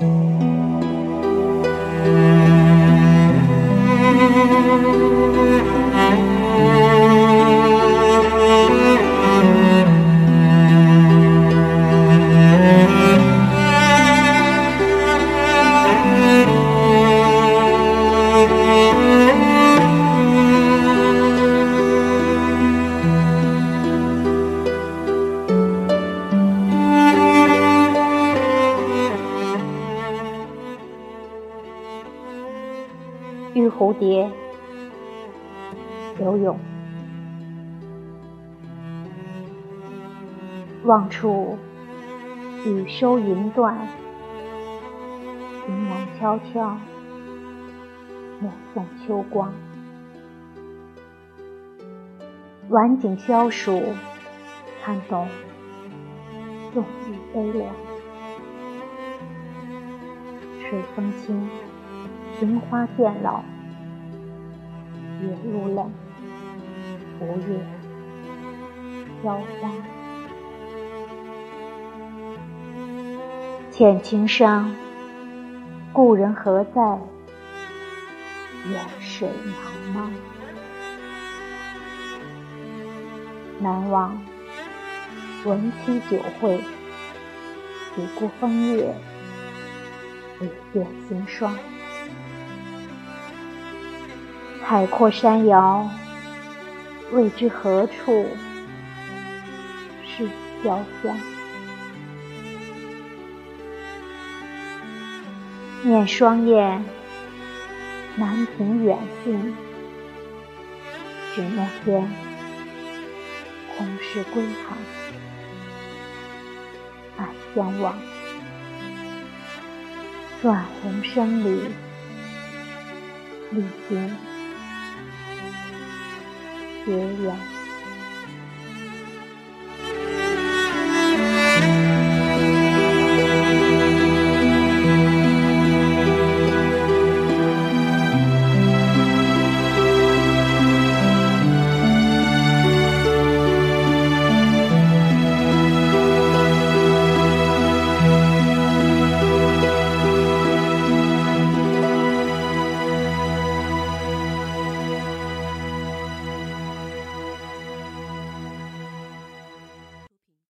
Música 玉蝴蝶，游泳。望处雨收云断，云南悄悄目送秋光。晚景消暑，看懂冬雨悲凉。水风清。庭花渐老，月入冷，无月飘花。浅情伤，故人何在？远水茫茫，难忘闻妻酒会，抵过风月，一见心霜。海阔山遥，未知何处是潇湘。念双燕，南屏远近，只那天空是归航。暗相望，断鸿声里，历经。绝缘。